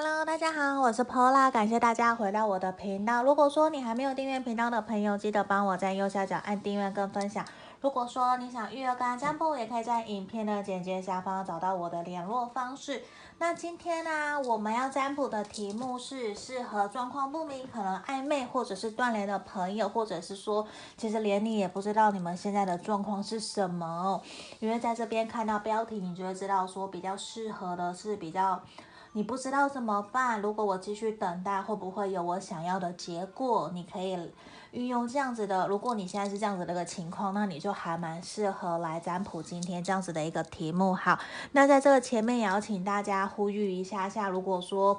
Hello，大家好，我是 Pola，感谢大家回到我的频道。如果说你还没有订阅频道的朋友，记得帮我在右下角按订阅跟分享。如果说你想预约干占卜，也可以在影片的简介下方找到我的联络方式。那今天呢、我们要占卜的题目是适合状况不明、可能暧昧或者是断联的朋友，或者是说，其实连你也不知道你们现在的状况是什么。因为在这边看到标题，你就会知道说比较适合的是比较。你不知道怎么办？如果我继续等待，会不会有我想要的结果？你可以运用这样子的。如果你现在是这样子的一个情况，那你就还蛮适合来占卜今天这样子的一个题目。好，那在这个前面也要请大家呼吁一下下，如果说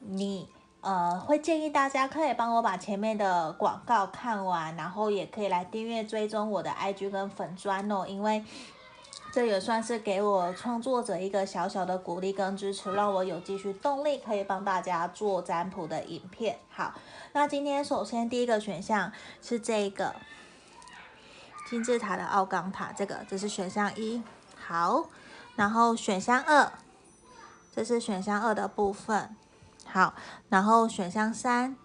你呃会建议大家可以帮我把前面的广告看完，然后也可以来订阅追踪我的 IG 跟粉砖哦，因为。这也算是给我创作者一个小小的鼓励跟支持，让我有继续动力，可以帮大家做占卜的影片。好，那今天首先第一个选项是这个金字塔的奥冈塔，这个这是选项一。好，然后选项二，这是选项二的部分。好，然后选项三，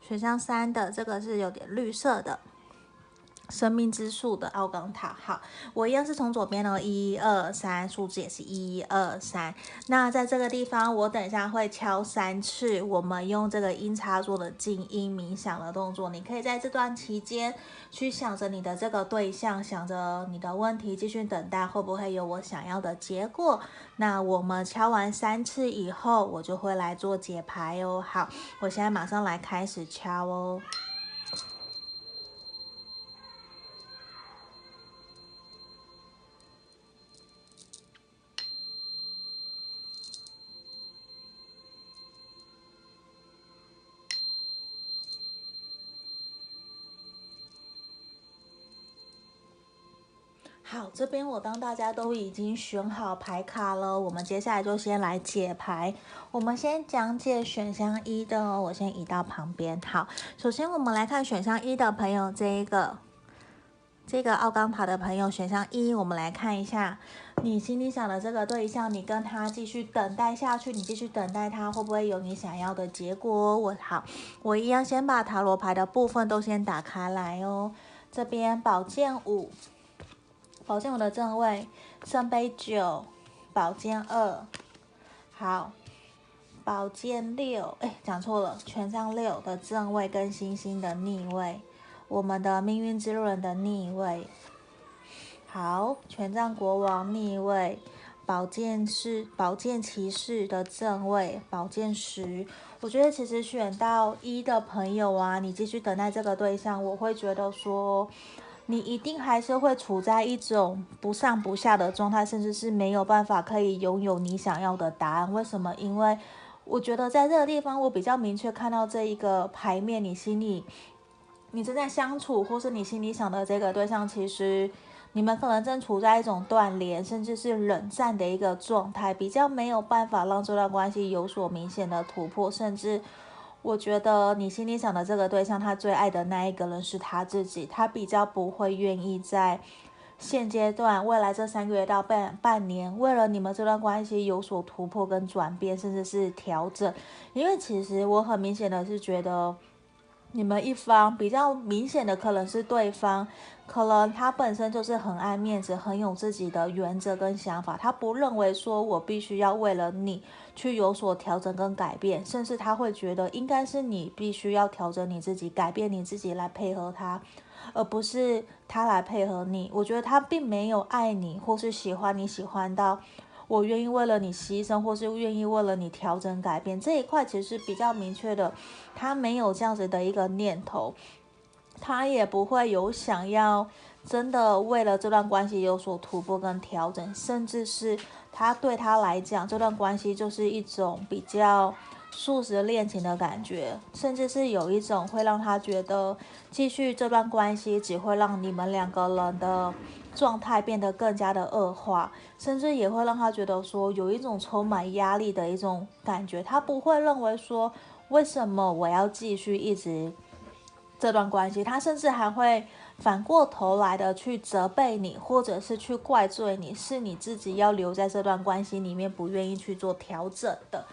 选项三的这个是有点绿色的。生命之树的奥冈塔，好，我一样是从左边哦，一二三，数字也是一二三。那在这个地方，我等一下会敲三次，我们用这个音叉做的静音冥想的动作。你可以在这段期间去想着你的这个对象，想着你的问题，继续等待会不会有我想要的结果。那我们敲完三次以后，我就会来做解牌哦。好，我现在马上来开始敲哦。好，这边我当大家都已经选好牌卡了，我们接下来就先来解牌。我们先讲解选项一的哦，我先移到旁边。好，首先我们来看选项一的朋友，这一个这个奥冈塔的朋友，选项一，我们来看一下你心里想的这个对象，你跟他继续等待下去，你继续等待他会不会有你想要的结果？我好，我一样先把塔罗牌的部分都先打开来哦。这边宝剑五。宝剑五的正位，圣杯九，宝剑二，好，宝剑六，哎，讲错了，权杖六的正位跟星星的逆位，我们的命运之轮的逆位，好，权杖国王逆位，宝剑士宝剑骑士的正位，宝剑十，我觉得其实选到一的朋友啊，你继续等待这个对象，我会觉得说。你一定还是会处在一种不上不下的状态，甚至是没有办法可以拥有你想要的答案。为什么？因为我觉得在这个地方，我比较明确看到这一个牌面，你心里你正在相处，或是你心里想的这个对象，其实你们可能正处在一种断联，甚至是冷战的一个状态，比较没有办法让这段关系有所明显的突破，甚至。我觉得你心里想的这个对象，他最爱的那一个人是他自己，他比较不会愿意在现阶段、未来这三个月到半半年，为了你们这段关系有所突破跟转变，甚至是调整。因为其实我很明显的是觉得，你们一方比较明显的可能是对方，可能他本身就是很爱面子，很有自己的原则跟想法，他不认为说我必须要为了你。去有所调整跟改变，甚至他会觉得应该是你必须要调整你自己，改变你自己来配合他，而不是他来配合你。我觉得他并没有爱你，或是喜欢你喜欢到我愿意为了你牺牲，或是愿意为了你调整改变这一块，其实比较明确的。他没有这样子的一个念头，他也不会有想要真的为了这段关系有所突破跟调整，甚至是。他对他来讲，这段关系就是一种比较速食恋情的感觉，甚至是有一种会让他觉得继续这段关系只会让你们两个人的状态变得更加的恶化，甚至也会让他觉得说有一种充满压力的一种感觉。他不会认为说为什么我要继续一直这段关系他甚至还会反过头来的去责备你或者是去怪罪你是你自己要留在这段关系里面不愿意去做调整的。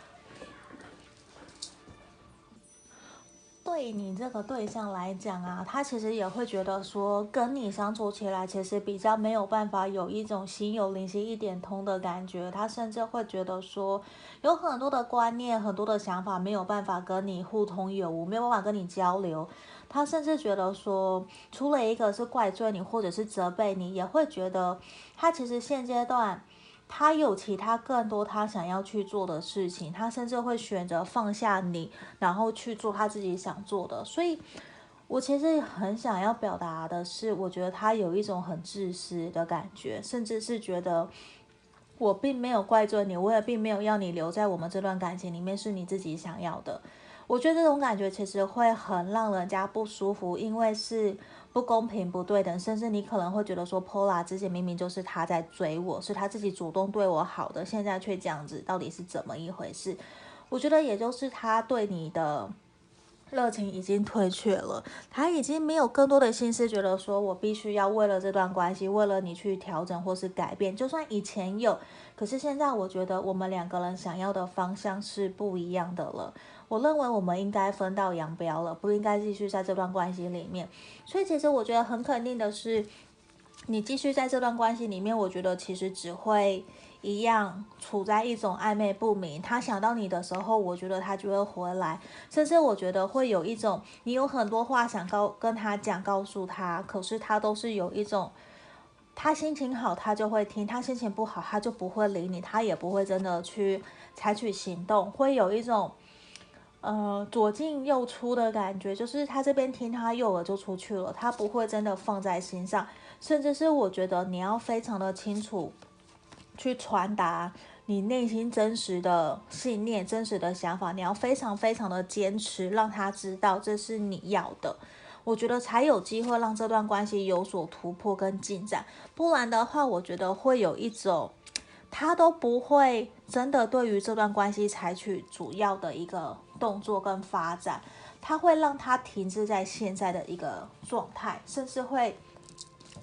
对你这个对象来讲啊他其实也会觉得说跟你相处起来其实比较没有办法有一种心有灵犀一点通的感觉他甚至会觉得说有很多的观念很多的想法没有办法跟你互通有无没有办法跟你交流。他甚至觉得说，除了一个是怪罪你，或者是责备你，也会觉得他其实现阶段。他有其他更多他想要去做的事情，他甚至会选择放下你，然后去做他自己想做的。所以，我其实很想要表达的是，我觉得他有一种很自私的感觉，甚至是觉得我并没有怪罪你，我也并没有要你留在我们这段感情里面，是你自己想要的。我觉得这种感觉其实会很让人家不舒服，因为是。不公平、不对等，甚至你可能会觉得说，Pola 之前明明就是他在追我，是他自己主动对我好的，现在却这样子，到底是怎么一回事？我觉得也就是他对你的热情已经退却了，他已经没有更多的心思，觉得说我必须要为了这段关系，为了你去调整或是改变。就算以前有，可是现在我觉得我们两个人想要的方向是不一样的了。我认为我们应该分道扬镳了，不应该继续在这段关系里面。所以，其实我觉得很肯定的是，你继续在这段关系里面，我觉得其实只会一样处在一种暧昧不明。他想到你的时候，我觉得他就会回来，甚至我觉得会有一种你有很多话想告跟他讲，告诉他，可是他都是有一种，他心情好他就会听，他心情不好他就不会理你，他也不会真的去采取行动，会有一种。呃，左进右出的感觉，就是他这边听他右耳就出去了，他不会真的放在心上，甚至是我觉得你要非常的清楚，去传达你内心真实的信念、真实的想法，你要非常非常的坚持，让他知道这是你要的，我觉得才有机会让这段关系有所突破跟进展，不然的话，我觉得会有一种。他都不会真的对于这段关系采取主要的一个动作跟发展，他会让他停滞在现在的一个状态，甚至会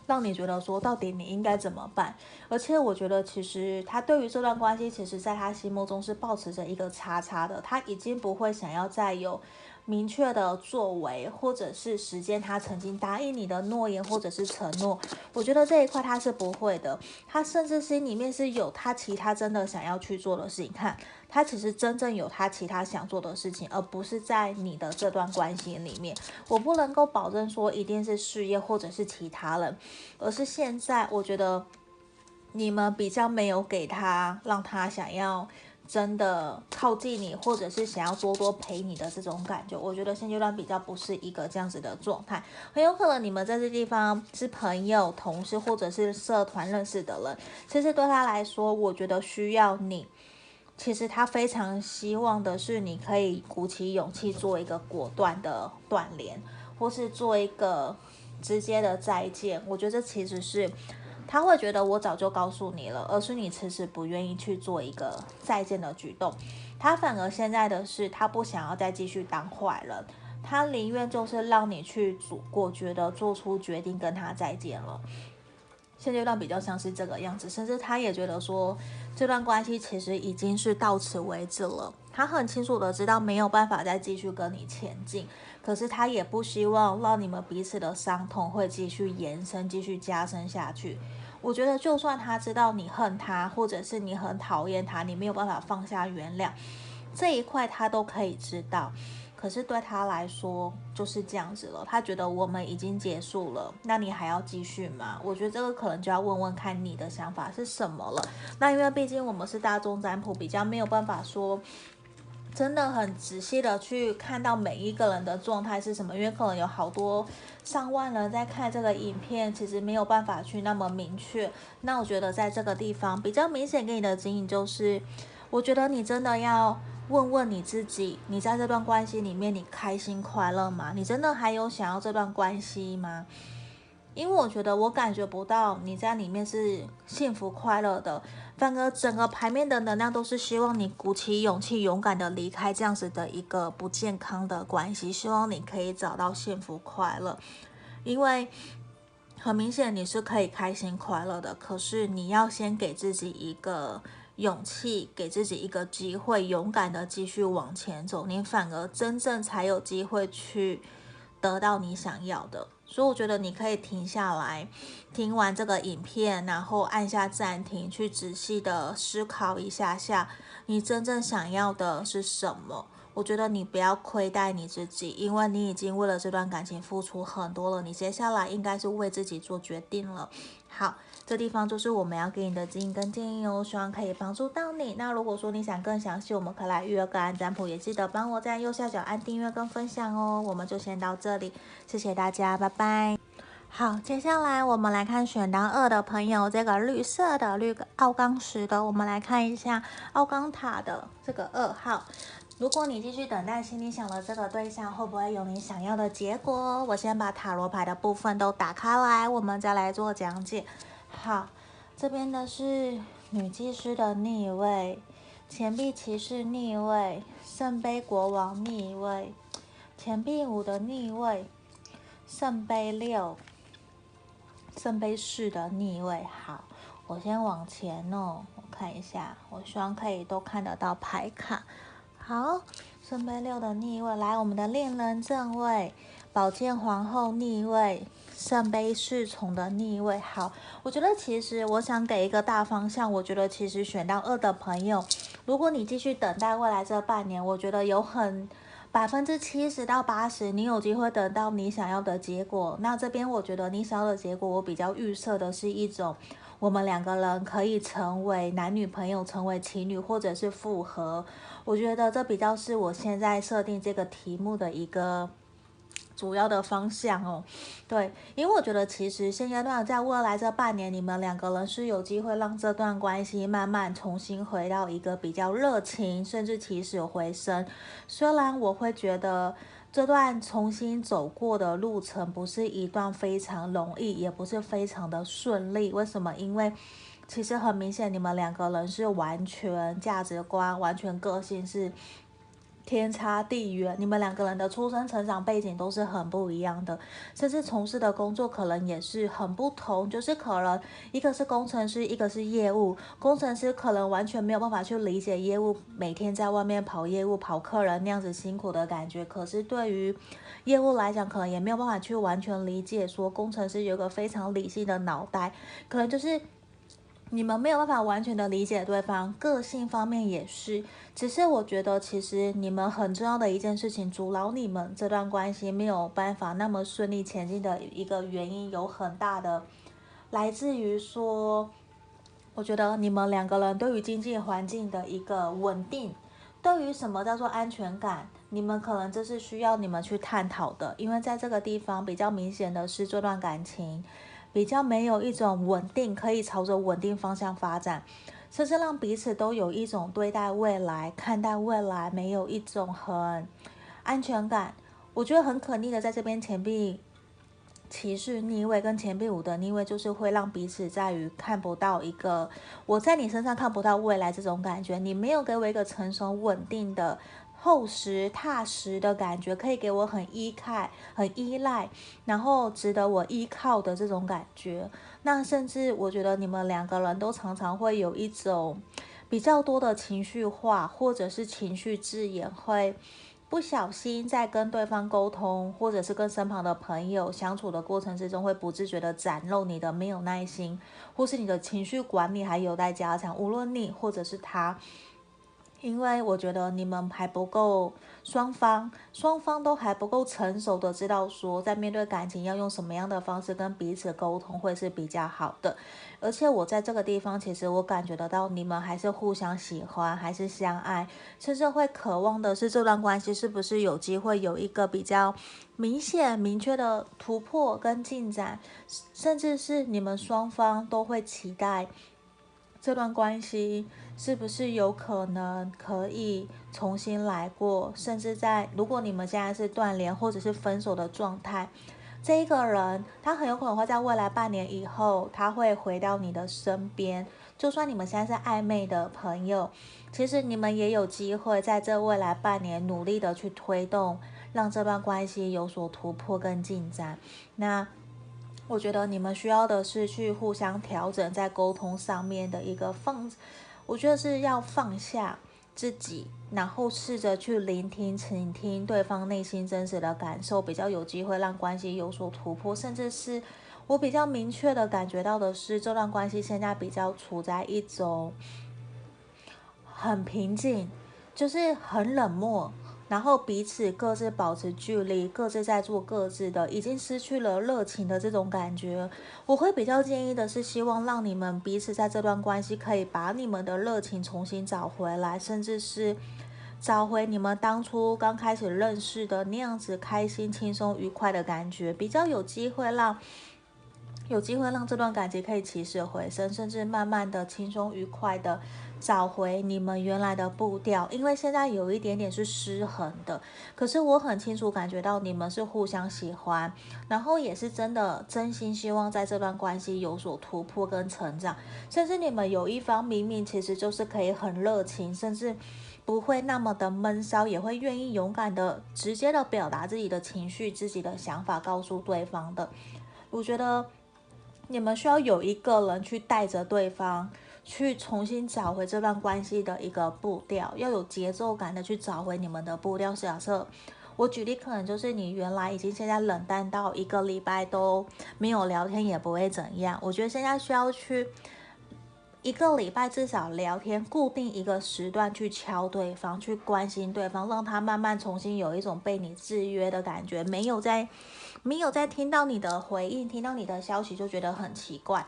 让你觉得说，到底你应该怎么办？而且我觉得，其实他对于这段关系，其实在他心目中是保持着一个叉叉的，他已经不会想要再有。明确的作为，或者是实践他曾经答应你的诺言，或者是承诺，我觉得这一块他是不会的。他甚至心里面是有他其他真的想要去做的事情。看，他其实真正有他其他想做的事情，而不是在你的这段关系里面。我不能够保证说一定是事业或者是其他人，而是现在我觉得你们比较没有给他，让他想要。真的靠近你，或者是想要多多陪你的这种感觉，我觉得现阶段比较不是一个这样子的状态。很有可能你们在这地方是朋友、同事，或者是社团认识的人。其实对他来说，我觉得需要你。其实他非常希望的是，你可以鼓起勇气做一个果断的断联，或是做一个直接的再见。我觉得这其实是。他会觉得我早就告诉你了，而是你迟迟不愿意去做一个再见的举动。他反而现在的是，他不想要再继续当坏人，他宁愿就是让你去做果决的做出决定跟他再见了。现阶段比较像是这个样子，甚至他也觉得说，这段关系其实已经是到此为止了。他很清楚的知道没有办法再继续跟你前进，可是他也不希望让你们彼此的伤痛会继续延伸、继续加深下去。我觉得，就算他知道你恨他，或者是你很讨厌他，你没有办法放下原谅这一块，他都可以知道。可是对他来说就是这样子了，他觉得我们已经结束了，那你还要继续吗？我觉得这个可能就要问问看你的想法是什么了。那因为毕竟我们是大众占卜，比较没有办法说。真的很仔细的去看到每一个人的状态是什么，因为可能有好多上万人在看这个影片，其实没有办法去那么明确。那我觉得在这个地方比较明显给你的指引就是，我觉得你真的要问问你自己，你在这段关系里面你开心快乐吗？你真的还有想要这段关系吗？因为我觉得我感觉不到你在里面是幸福快乐的，反而整个牌面的能量都是希望你鼓起勇气，勇敢的离开这样子的一个不健康的关系，希望你可以找到幸福快乐。因为很明显你是可以开心快乐的，可是你要先给自己一个勇气，给自己一个机会，勇敢的继续往前走，你反而真正才有机会去得到你想要的。所以我觉得你可以停下来，听完这个影片，然后按下暂停，去仔细的思考一下下，你真正想要的是什么。我觉得你不要亏待你自己，因为你已经为了这段感情付出很多了。你接下来应该是为自己做决定了。好，这地方就是我们要给你的指引跟建议哦，希望可以帮助到你。那如果说你想更详细，我们可以来预约个案占卜，也记得帮我在右下角按订阅跟分享哦。我们就先到这里，谢谢大家，拜拜。好，接下来我们来看选到二的朋友，这个绿色的绿奥钢石的，我们来看一下奥钢塔的这个二号。如果你继续等待，心里想的这个对象会不会有你想要的结果？我先把塔罗牌的部分都打开来，我们再来做讲解。好，这边的是女祭司的逆位，钱币骑士逆位，圣杯国王逆位，钱币五的逆位，圣杯六，圣杯四的逆位。好，我先往前哦，我看一下，我希望可以都看得到牌卡。好，圣杯六的逆位，来，我们的恋人正位，宝剑皇后逆位，圣杯侍从的逆位。好，我觉得其实我想给一个大方向，我觉得其实选到二的朋友，如果你继续等待未来这半年，我觉得有很百分之七十到八十，你有机会得到你想要的结果。那这边我觉得你想要的结果，我比较预设的是一种。我们两个人可以成为男女朋友，成为情侣，或者是复合。我觉得这比较是我现在设定这个题目的一个主要的方向哦。对，因为我觉得其实现阶段在未来这半年，你们两个人是有机会让这段关系慢慢重新回到一个比较热情，甚至起死回生。虽然我会觉得。这段重新走过的路程不是一段非常容易，也不是非常的顺利。为什么？因为其实很明显，你们两个人是完全价值观、完全个性是。天差地远，你们两个人的出生、成长背景都是很不一样的，甚至从事的工作可能也是很不同。就是可能一个是工程师，一个是业务。工程师可能完全没有办法去理解业务，每天在外面跑业务、跑客人那样子辛苦的感觉。可是对于业务来讲，可能也没有办法去完全理解，说工程师有个非常理性的脑袋，可能就是。你们没有办法完全的理解对方，个性方面也是。只是我觉得，其实你们很重要的一件事情，阻挠你们这段关系没有办法那么顺利前进的一个原因，有很大的来自于说，我觉得你们两个人对于经济环境的一个稳定，对于什么叫做安全感，你们可能这是需要你们去探讨的。因为在这个地方比较明显的是这段感情。比较没有一种稳定，可以朝着稳定方向发展，甚至让彼此都有一种对待未来、看待未来没有一种很安全感。我觉得很可逆的，在这边钱币骑士逆位跟钱币五的逆位，就是会让彼此在于看不到一个我在你身上看不到未来这种感觉，你没有给我一个成熟稳定的。厚实踏实的感觉，可以给我很依靠、很依赖，然后值得我依靠的这种感觉。那甚至我觉得你们两个人都常常会有一种比较多的情绪化，或者是情绪字眼，会不小心在跟对方沟通，或者是跟身旁的朋友相处的过程之中，会不自觉的展露你的没有耐心，或是你的情绪管理还有待加强。无论你或者是他。因为我觉得你们还不够，双方双方都还不够成熟的知道说，在面对感情要用什么样的方式跟彼此沟通会是比较好的。而且我在这个地方，其实我感觉得到你们还是互相喜欢，还是相爱，甚至会渴望的是这段关系是不是有机会有一个比较明显、明确的突破跟进展，甚至是你们双方都会期待。这段关系是不是有可能可以重新来过？甚至在如果你们现在是断联或者是分手的状态，这一个人他很有可能会在未来半年以后，他会回到你的身边。就算你们现在是暧昧的朋友，其实你们也有机会在这未来半年努力的去推动，让这段关系有所突破跟进展。那。我觉得你们需要的是去互相调整，在沟通上面的一个放，我觉得是要放下自己，然后试着去聆听、倾听对方内心真实的感受，比较有机会让关系有所突破。甚至是我比较明确的感觉到的是，这段关系现在比较处在一种很平静，就是很冷漠。然后彼此各自保持距离，各自在做各自的，已经失去了热情的这种感觉。我会比较建议的是，希望让你们彼此在这段关系可以把你们的热情重新找回来，甚至是找回你们当初刚开始认识的那样子开心、轻松、愉快的感觉，比较有机会让有机会让这段感情可以起死回生，甚至慢慢的轻松愉快的。找回你们原来的步调，因为现在有一点点是失衡的。可是我很清楚感觉到你们是互相喜欢，然后也是真的真心希望在这段关系有所突破跟成长。甚至你们有一方明明其实就是可以很热情，甚至不会那么的闷骚，也会愿意勇敢的直接的表达自己的情绪、自己的想法，告诉对方的。我觉得你们需要有一个人去带着对方。去重新找回这段关系的一个步调，要有节奏感的去找回你们的步调。假设我举例，可能就是你原来已经现在冷淡到一个礼拜都没有聊天，也不会怎样。我觉得现在需要去一个礼拜至少聊天，固定一个时段去敲对方，去关心对方，让他慢慢重新有一种被你制约的感觉，没有在没有在听到你的回应，听到你的消息就觉得很奇怪。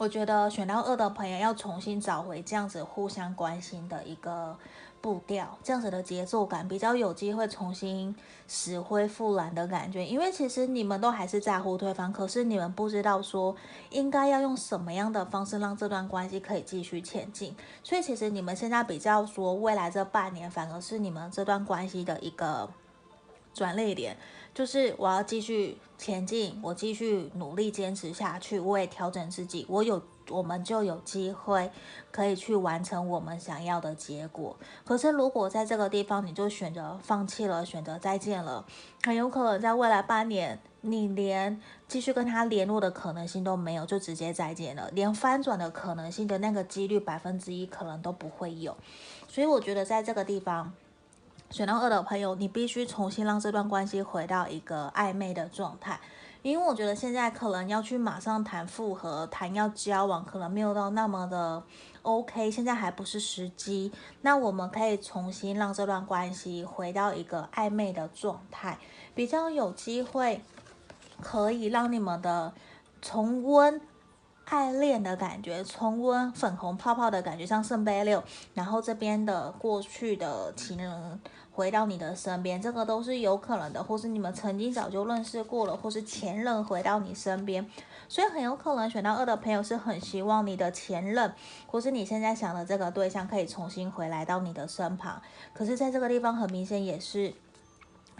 我觉得选到二的朋友要重新找回这样子互相关心的一个步调，这样子的节奏感比较有机会重新死灰复燃的感觉。因为其实你们都还是在乎对方，可是你们不知道说应该要用什么样的方式让这段关系可以继续前进。所以其实你们现在比较说未来这半年，反而是你们这段关系的一个转捩点。就是我要继续前进，我继续努力坚持下去，我也调整自己，我有，我们就有机会可以去完成我们想要的结果。可是如果在这个地方你就选择放弃了，选择再见了，很有可能在未来半年，你连继续跟他联络的可能性都没有，就直接再见了，连翻转的可能性的那个几率百分之一可能都不会有。所以我觉得在这个地方。选到二的朋友，你必须重新让这段关系回到一个暧昧的状态，因为我觉得现在可能要去马上谈复合、谈要交往，可能没有到那么的 OK，现在还不是时机。那我们可以重新让这段关系回到一个暧昧的状态，比较有机会可以让你们的重温爱恋的感觉，重温粉红泡泡的感觉，像圣杯六，然后这边的过去的情人。回到你的身边，这个都是有可能的，或是你们曾经早就认识过了，或是前任回到你身边，所以很有可能选到二的朋友是很希望你的前任，或是你现在想的这个对象可以重新回来到你的身旁。可是，在这个地方很明显也是。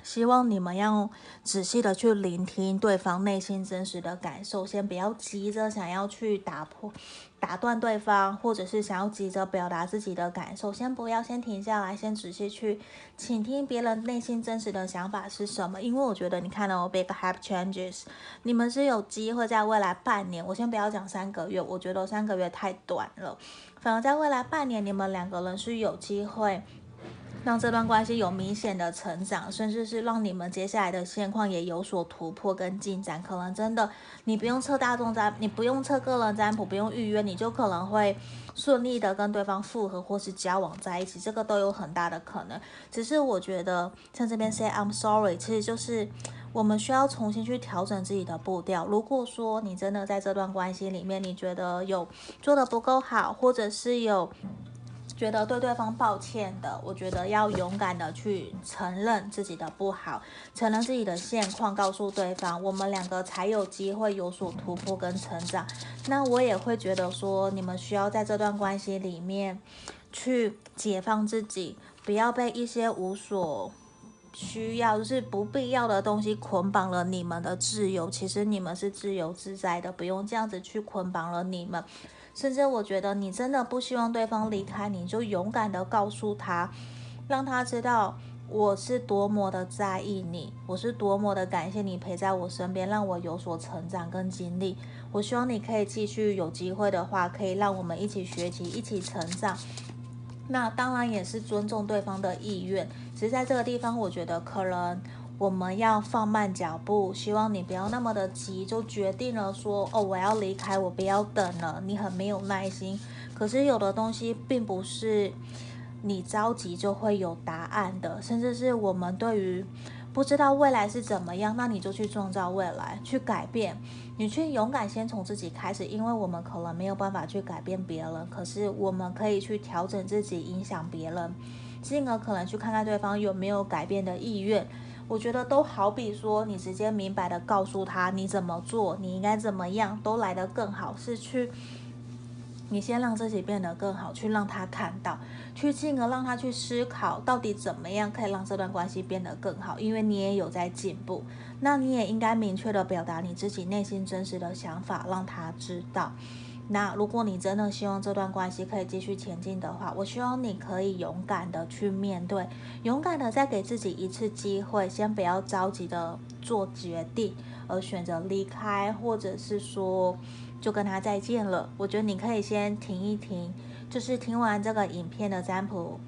希望你们要仔细的去聆听对方内心真实的感受，先不要急着想要去打破、打断对方，或者是想要急着表达自己的感受，先不要，先停下来，先仔细去倾听别人内心真实的想法是什么。因为我觉得，你看到 Big hap Changes，你们是有机会在未来半年，我先不要讲三个月，我觉得三个月太短了，反而在未来半年，你们两个人是有机会。让这段关系有明显的成长，甚至是让你们接下来的现况也有所突破跟进展。可能真的，你不用测大众占，你不用测个人占卜，不用预约，你就可能会顺利的跟对方复合或是交往在一起，这个都有很大的可能。只是我觉得，像这边 say I'm sorry，其实就是我们需要重新去调整自己的步调。如果说你真的在这段关系里面，你觉得有做得不够好，或者是有。觉得对对方抱歉的，我觉得要勇敢的去承认自己的不好，承认自己的现况，告诉对方，我们两个才有机会有所突破跟成长。那我也会觉得说，你们需要在这段关系里面去解放自己，不要被一些无所需要，就是不必要的东西捆绑了你们的自由。其实你们是自由自在的，不用这样子去捆绑了你们。甚至我觉得你真的不希望对方离开，你就勇敢的告诉他，让他知道我是多么的在意你，我是多么的感谢你陪在我身边，让我有所成长跟经历。我希望你可以继续有机会的话，可以让我们一起学习，一起成长。那当然也是尊重对方的意愿。其实在这个地方，我觉得可能我们要放慢脚步，希望你不要那么的急，就决定了说哦，我要离开，我不要等了。你很没有耐心。可是有的东西并不是你着急就会有答案的，甚至是我们对于不知道未来是怎么样，那你就去创造未来，去改变，你去勇敢先从自己开始，因为我们可能没有办法去改变别人，可是我们可以去调整自己，影响别人，进而可能去看看对方有没有改变的意愿。我觉得都好比说，你直接明白的告诉他你怎么做，你应该怎么样，都来得更好，是去。你先让自己变得更好，去让他看到，去进而让他去思考，到底怎么样可以让这段关系变得更好。因为你也有在进步，那你也应该明确的表达你自己内心真实的想法，让他知道。那如果你真的希望这段关系可以继续前进的话，我希望你可以勇敢的去面对，勇敢的再给自己一次机会，先不要着急的做决定，而选择离开，或者是说。就跟他再见了。我觉得你可以先停一停，就是听完这个影片的占卜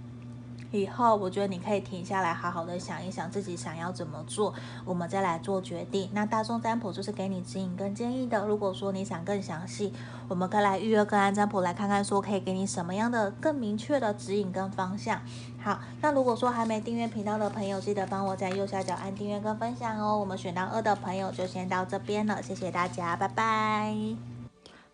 以后，我觉得你可以停下来，好好的想一想自己想要怎么做，我们再来做决定。那大众占卜就是给你指引跟建议的。如果说你想更详细，我们可以来预约个案占卜来看看，说可以给你什么样的更明确的指引跟方向。好，那如果说还没订阅频道的朋友，记得帮我在右下角按订阅跟分享哦。我们选到二的朋友就先到这边了，谢谢大家，拜拜。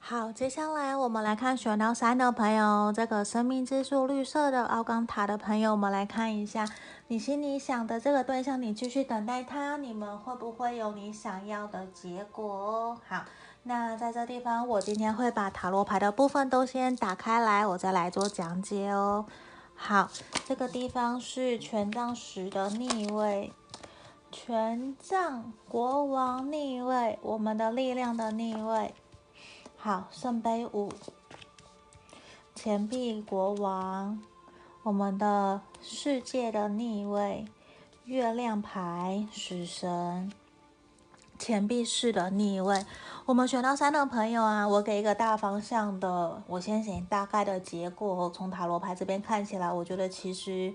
好，接下来我们来看选到三的朋友，这个生命之树绿色的奥冈塔的朋友，我们来看一下你心里想的这个对象，你继续等待他，你们会不会有你想要的结果？好，那在这地方，我今天会把塔罗牌的部分都先打开来，我再来做讲解哦。好，这个地方是权杖十的逆位，权杖国王逆位，我们的力量的逆位。好，圣杯五，钱币国王，我们的世界的逆位，月亮牌，死神，钱币式的逆位。我们选到三的朋友啊，我给一个大方向的，我先写大概的结果。从塔罗牌这边看起来，我觉得其实。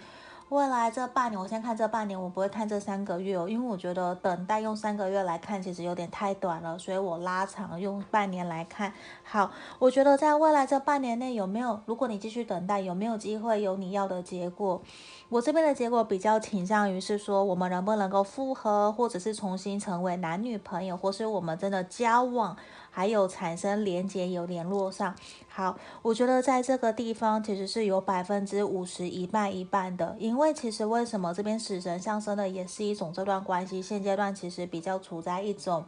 未来这半年，我先看这半年，我不会看这三个月哦，因为我觉得等待用三个月来看，其实有点太短了，所以我拉长用半年来看。好，我觉得在未来这半年内有没有，如果你继续等待，有没有机会有你要的结果？我这边的结果比较倾向于是说，我们能不能够复合，或者是重新成为男女朋友，或是我们真的交往。还有产生连接，有联络上。好，我觉得在这个地方其实是有百分之五十一半一半的，因为其实为什么这边死神上升的也是一种这段关系现阶段其实比较处在一种。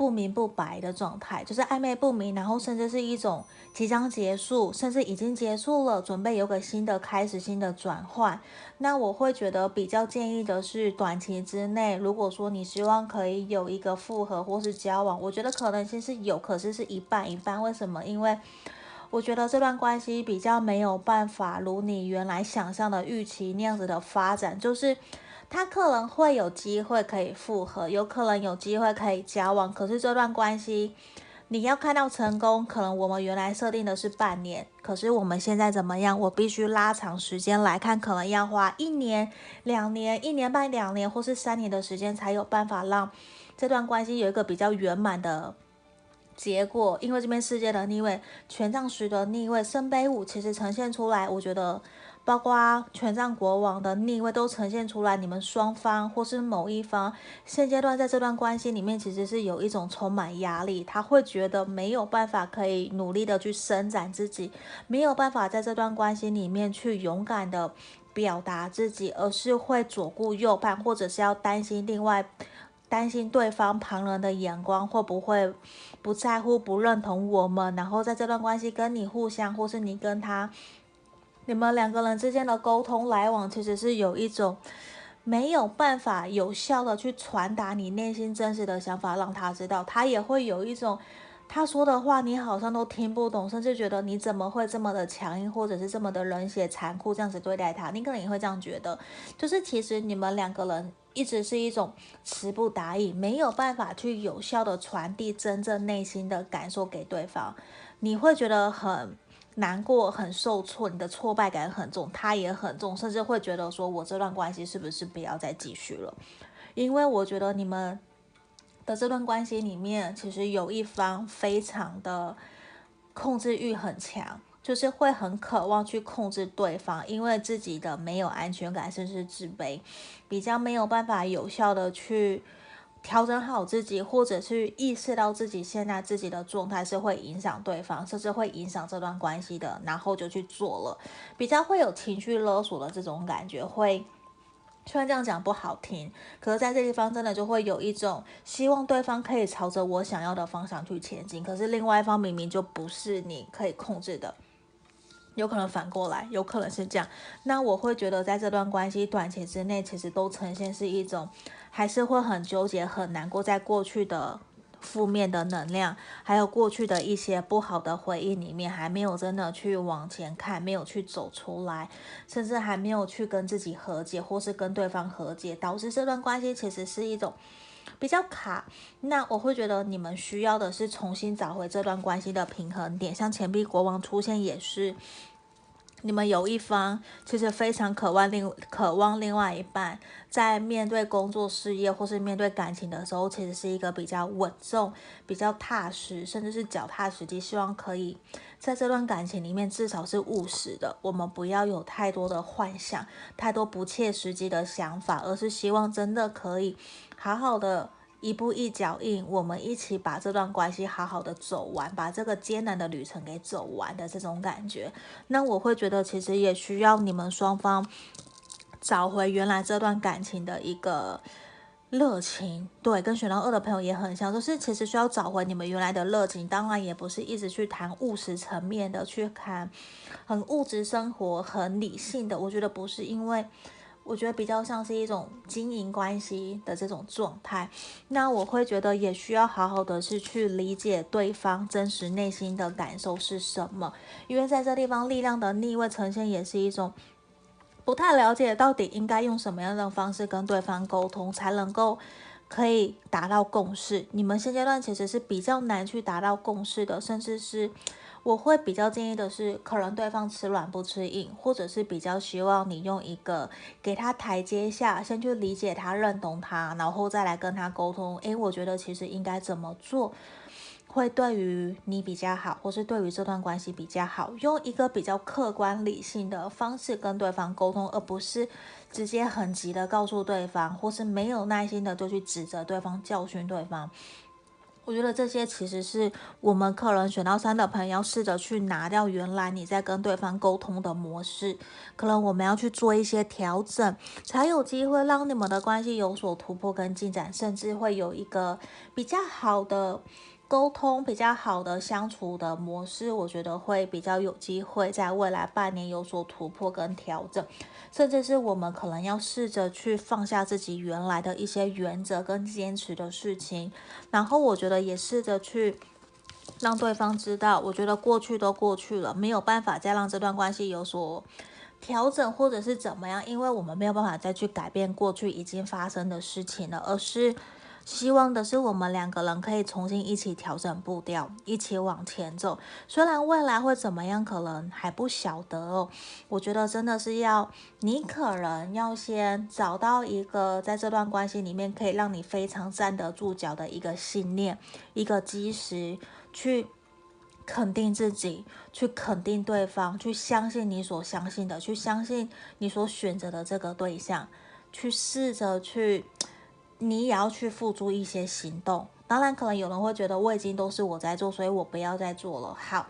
不明不白的状态，就是暧昧不明，然后甚至是一种即将结束，甚至已经结束了，准备有个新的开始、新的转换。那我会觉得比较建议的是，短期之内，如果说你希望可以有一个复合或是交往，我觉得可能性是有，可是是一半一半。为什么？因为我觉得这段关系比较没有办法如你原来想象的预期那样子的发展，就是。他可能会有机会可以复合，有可能有机会可以交往，可是这段关系你要看到成功，可能我们原来设定的是半年，可是我们现在怎么样？我必须拉长时间来看，可能要花一年、两年、一年半、两年或是三年的时间，才有办法让这段关系有一个比较圆满的结果。因为这边世界的逆位、权杖十的逆位、圣杯五，其实呈现出来，我觉得。包括权杖国王的逆位都呈现出来，你们双方或是某一方现阶段在这段关系里面，其实是有一种充满压力，他会觉得没有办法可以努力的去伸展自己，没有办法在这段关系里面去勇敢的表达自己，而是会左顾右盼，或者是要担心另外担心对方旁人的眼光会不会不在乎、不认同我们，然后在这段关系跟你互相，或是你跟他。你们两个人之间的沟通来往，其实是有一种没有办法有效的去传达你内心真实的想法，让他知道，他也会有一种他说的话你好像都听不懂，甚至觉得你怎么会这么的强硬，或者是这么的冷血残酷这样子对待他，你可能也会这样觉得。就是其实你们两个人一直是一种词不达意，没有办法去有效的传递真正内心的感受给对方，你会觉得很难过、很受挫，你的挫败感很重，他也很重，甚至会觉得说我这段关系是不是不要再继续了？因为我觉得你们的这段关系里面，其实有一方非常的控制欲很强，就是会很渴望去控制对方，因为自己的没有安全感，甚至自卑，比较没有办法有效的去调整好自己，或者去意识到自己现在自己的状态是会影响对方，甚至会影响这段关系的，然后就去做了，比较会有情绪勒索的这种感觉，会。虽然这样讲不好听，可是在这地方真的就会有一种希望对方可以朝着我想要的方向去前进，可是另外一方明明就不是你可以控制的，有可能反过来，有可能是这样。那我会觉得在这段关系短期之内，其实都呈现是一种，还是会很纠结、很难过，在过去的。负面的能量，还有过去的一些不好的回忆里面，还没有真的去往前看，没有去走出来，甚至还没有去跟自己和解，或是跟对方和解，导致这段关系其实是一种比较卡。那我会觉得你们需要的是重新找回这段关系的平衡点，像钱币国王出现也是。你们有一方其实非常渴望另渴望另外一半，在面对工作事业或是面对感情的时候，其实是一个比较稳重、比较踏实，甚至是脚踏实地，希望可以在这段感情里面至少是务实的。我们不要有太多的幻想，太多不切实际的想法，而是希望真的可以好好的。一步一脚印，我们一起把这段关系好好的走完，把这个艰难的旅程给走完的这种感觉。那我会觉得，其实也需要你们双方找回原来这段感情的一个热情。对，跟选到二的朋友也很像，就是其实需要找回你们原来的热情。当然，也不是一直去谈务实层面的，去谈很物质生活、很理性的。我觉得不是因为。我觉得比较像是一种经营关系的这种状态，那我会觉得也需要好好的是去理解对方真实内心的感受是什么，因为在这地方力量的逆位呈现也是一种不太了解到底应该用什么样的方式跟对方沟通才能够可以达到共识。你们现阶段其实是比较难去达到共识的，甚至是。我会比较建议的是，可能对方吃软不吃硬，或者是比较希望你用一个给他台阶下，先去理解他、认同他，然后再来跟他沟通。诶，我觉得其实应该怎么做会对于你比较好，或是对于这段关系比较好，用一个比较客观理性的方式跟对方沟通，而不是直接很急的告诉对方，或是没有耐心的就去指责对方、教训对方。我觉得这些其实是我们可能选到三的朋友要试着去拿掉原来你在跟对方沟通的模式，可能我们要去做一些调整，才有机会让你们的关系有所突破跟进展，甚至会有一个比较好的。沟通比较好的相处的模式，我觉得会比较有机会在未来半年有所突破跟调整，甚至是我们可能要试着去放下自己原来的一些原则跟坚持的事情，然后我觉得也试着去让对方知道，我觉得过去都过去了，没有办法再让这段关系有所调整或者是怎么样，因为我们没有办法再去改变过去已经发生的事情了，而是。希望的是我们两个人可以重新一起调整步调，一起往前走。虽然未来会怎么样，可能还不晓得哦。我觉得真的是要你可能要先找到一个在这段关系里面可以让你非常站得住脚的一个信念，一个基石，去肯定自己，去肯定对方，去相信你所相信的，去相信你所选择的这个对象，去试着去。你也要去付诸一些行动。当然，可能有人会觉得我已经都是我在做，所以我不要再做了。好，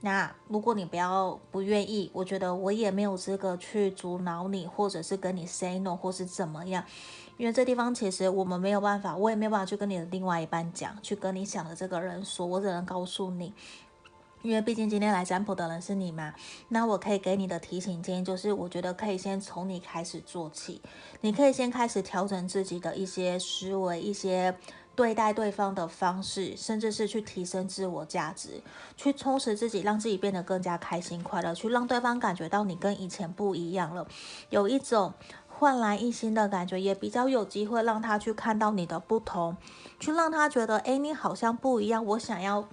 那如果你不要不愿意，我觉得我也没有资格去阻挠你，或者是跟你 say no，或是怎么样。因为这地方其实我们没有办法，我也没有办法去跟你的另外一半讲，去跟你想的这个人说，我只能告诉你。因为毕竟今天来占卜的人是你嘛，那我可以给你的提醒建议就是，我觉得可以先从你开始做起，你可以先开始调整自己的一些思维、一些对待对方的方式，甚至是去提升自我价值，去充实自己，让自己变得更加开心快乐，去让对方感觉到你跟以前不一样了，有一种焕然一新的感觉，也比较有机会让他去看到你的不同，去让他觉得，哎，你好像不一样，我想要。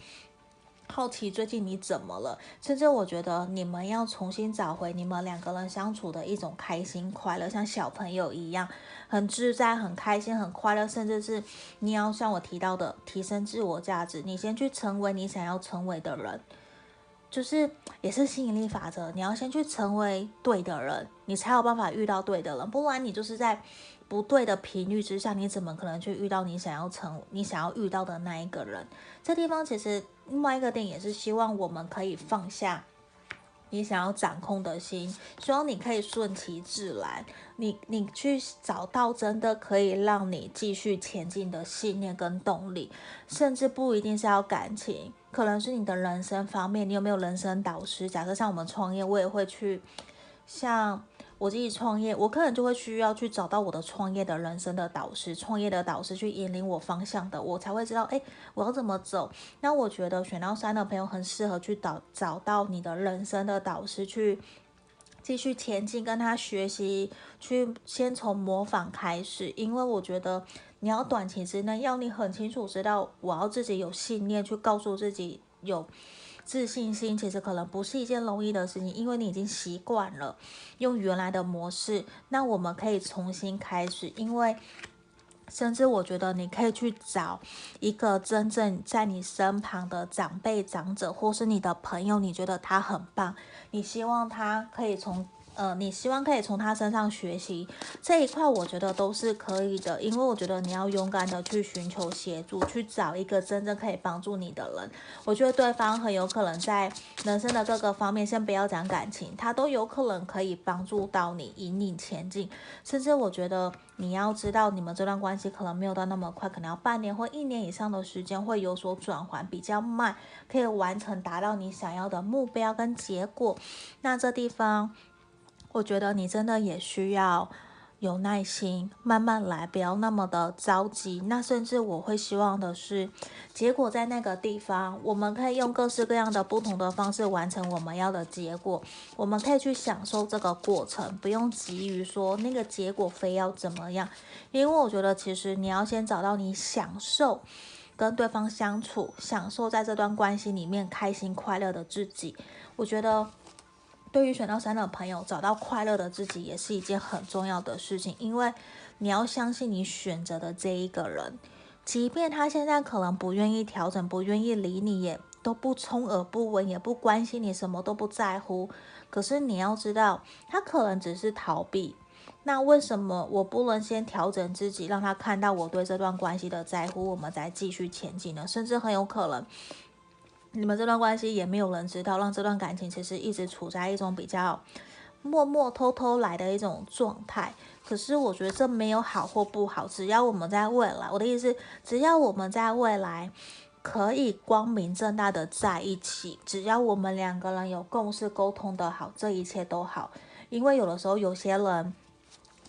好奇最近你怎么了？甚至我觉得你们要重新找回你们两个人相处的一种开心快乐，像小朋友一样，很自在、很开心、很快乐。甚至是你要像我提到的，提升自我价值，你先去成为你想要成为的人，就是也是吸引力法则。你要先去成为对的人，你才有办法遇到对的人，不然你就是在。不对的频率之下，你怎么可能去遇到你想要成、你想要遇到的那一个人？这地方其实另外一个点也是希望我们可以放下你想要掌控的心，希望你可以顺其自然，你你去找到真的可以让你继续前进的信念跟动力，甚至不一定是要感情，可能是你的人生方面，你有没有人生导师？假设像我们创业，我也会去像。我自己创业，我可能就会需要去找到我的创业的人生的导师，创业的导师去引领我方向的，我才会知道，哎，我要怎么走。那我觉得选到三的朋友很适合去找找到你的人生的导师，去继续前进，跟他学习，去先从模仿开始，因为我觉得你要短期之内要你很清楚知道，我要自己有信念去告诉自己有。自信心其实可能不是一件容易的事情，因为你已经习惯了用原来的模式。那我们可以重新开始，因为甚至我觉得你可以去找一个真正在你身旁的长辈、长者，或是你的朋友，你觉得他很棒，你希望他可以从。呃，你希望可以从他身上学习这一块，我觉得都是可以的，因为我觉得你要勇敢的去寻求协助，去找一个真正可以帮助你的人。我觉得对方很有可能在人生的各个方面，先不要讲感情，他都有可能可以帮助到你，引领前进。甚至我觉得你要知道，你们这段关系可能没有到那么快，可能要半年或一年以上的时间会有所转换，比较慢，可以完成达到你想要的目标跟结果。那这地方。我觉得你真的也需要有耐心，慢慢来，不要那么的着急。那甚至我会希望的是，结果在那个地方，我们可以用各式各样的不同的方式完成我们要的结果。我们可以去享受这个过程，不用急于说那个结果非要怎么样。因为我觉得，其实你要先找到你享受跟对方相处，享受在这段关系里面开心快乐的自己。我觉得。对于选到三的朋友，找到快乐的自己也是一件很重要的事情，因为你要相信你选择的这一个人，即便他现在可能不愿意调整，不愿意理你，也都不充耳不闻，也不关心你，什么都不在乎。可是你要知道，他可能只是逃避。那为什么我不能先调整自己，让他看到我对这段关系的在乎，我们再继续前进呢？甚至很有可能。你们这段关系也没有人知道，让这段感情其实一直处在一种比较默默偷偷来的一种状态。可是我觉得这没有好或不好，只要我们在未来，我的意思，只要我们在未来可以光明正大的在一起，只要我们两个人有共识沟通的好，这一切都好。因为有的时候有些人。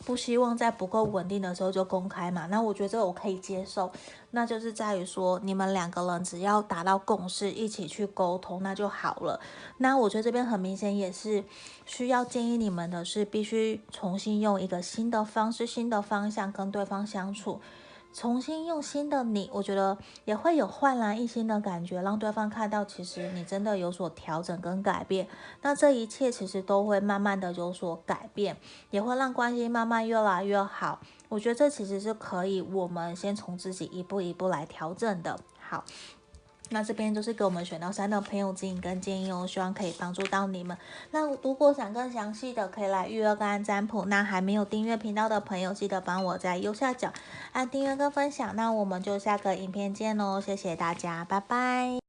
不希望在不够稳定的时候就公开嘛？那我觉得这个我可以接受，那就是在于说你们两个人只要达到共识，一起去沟通，那就好了。那我觉得这边很明显也是需要建议你们的是，必须重新用一个新的方式、新的方向跟对方相处。重新用心的你，我觉得也会有焕然一新的感觉，让对方看到其实你真的有所调整跟改变。那这一切其实都会慢慢的有所改变，也会让关系慢慢越来越好。我觉得这其实是可以，我们先从自己一步一步来调整的。好。那这边就是给我们选到三的朋友指引跟建议哦，希望可以帮助到你们。那如果想更详细的，可以来预约个案占卜。那还没有订阅频道的朋友，记得帮我在右下角按订阅跟分享。那我们就下个影片见喽，谢谢大家，拜拜。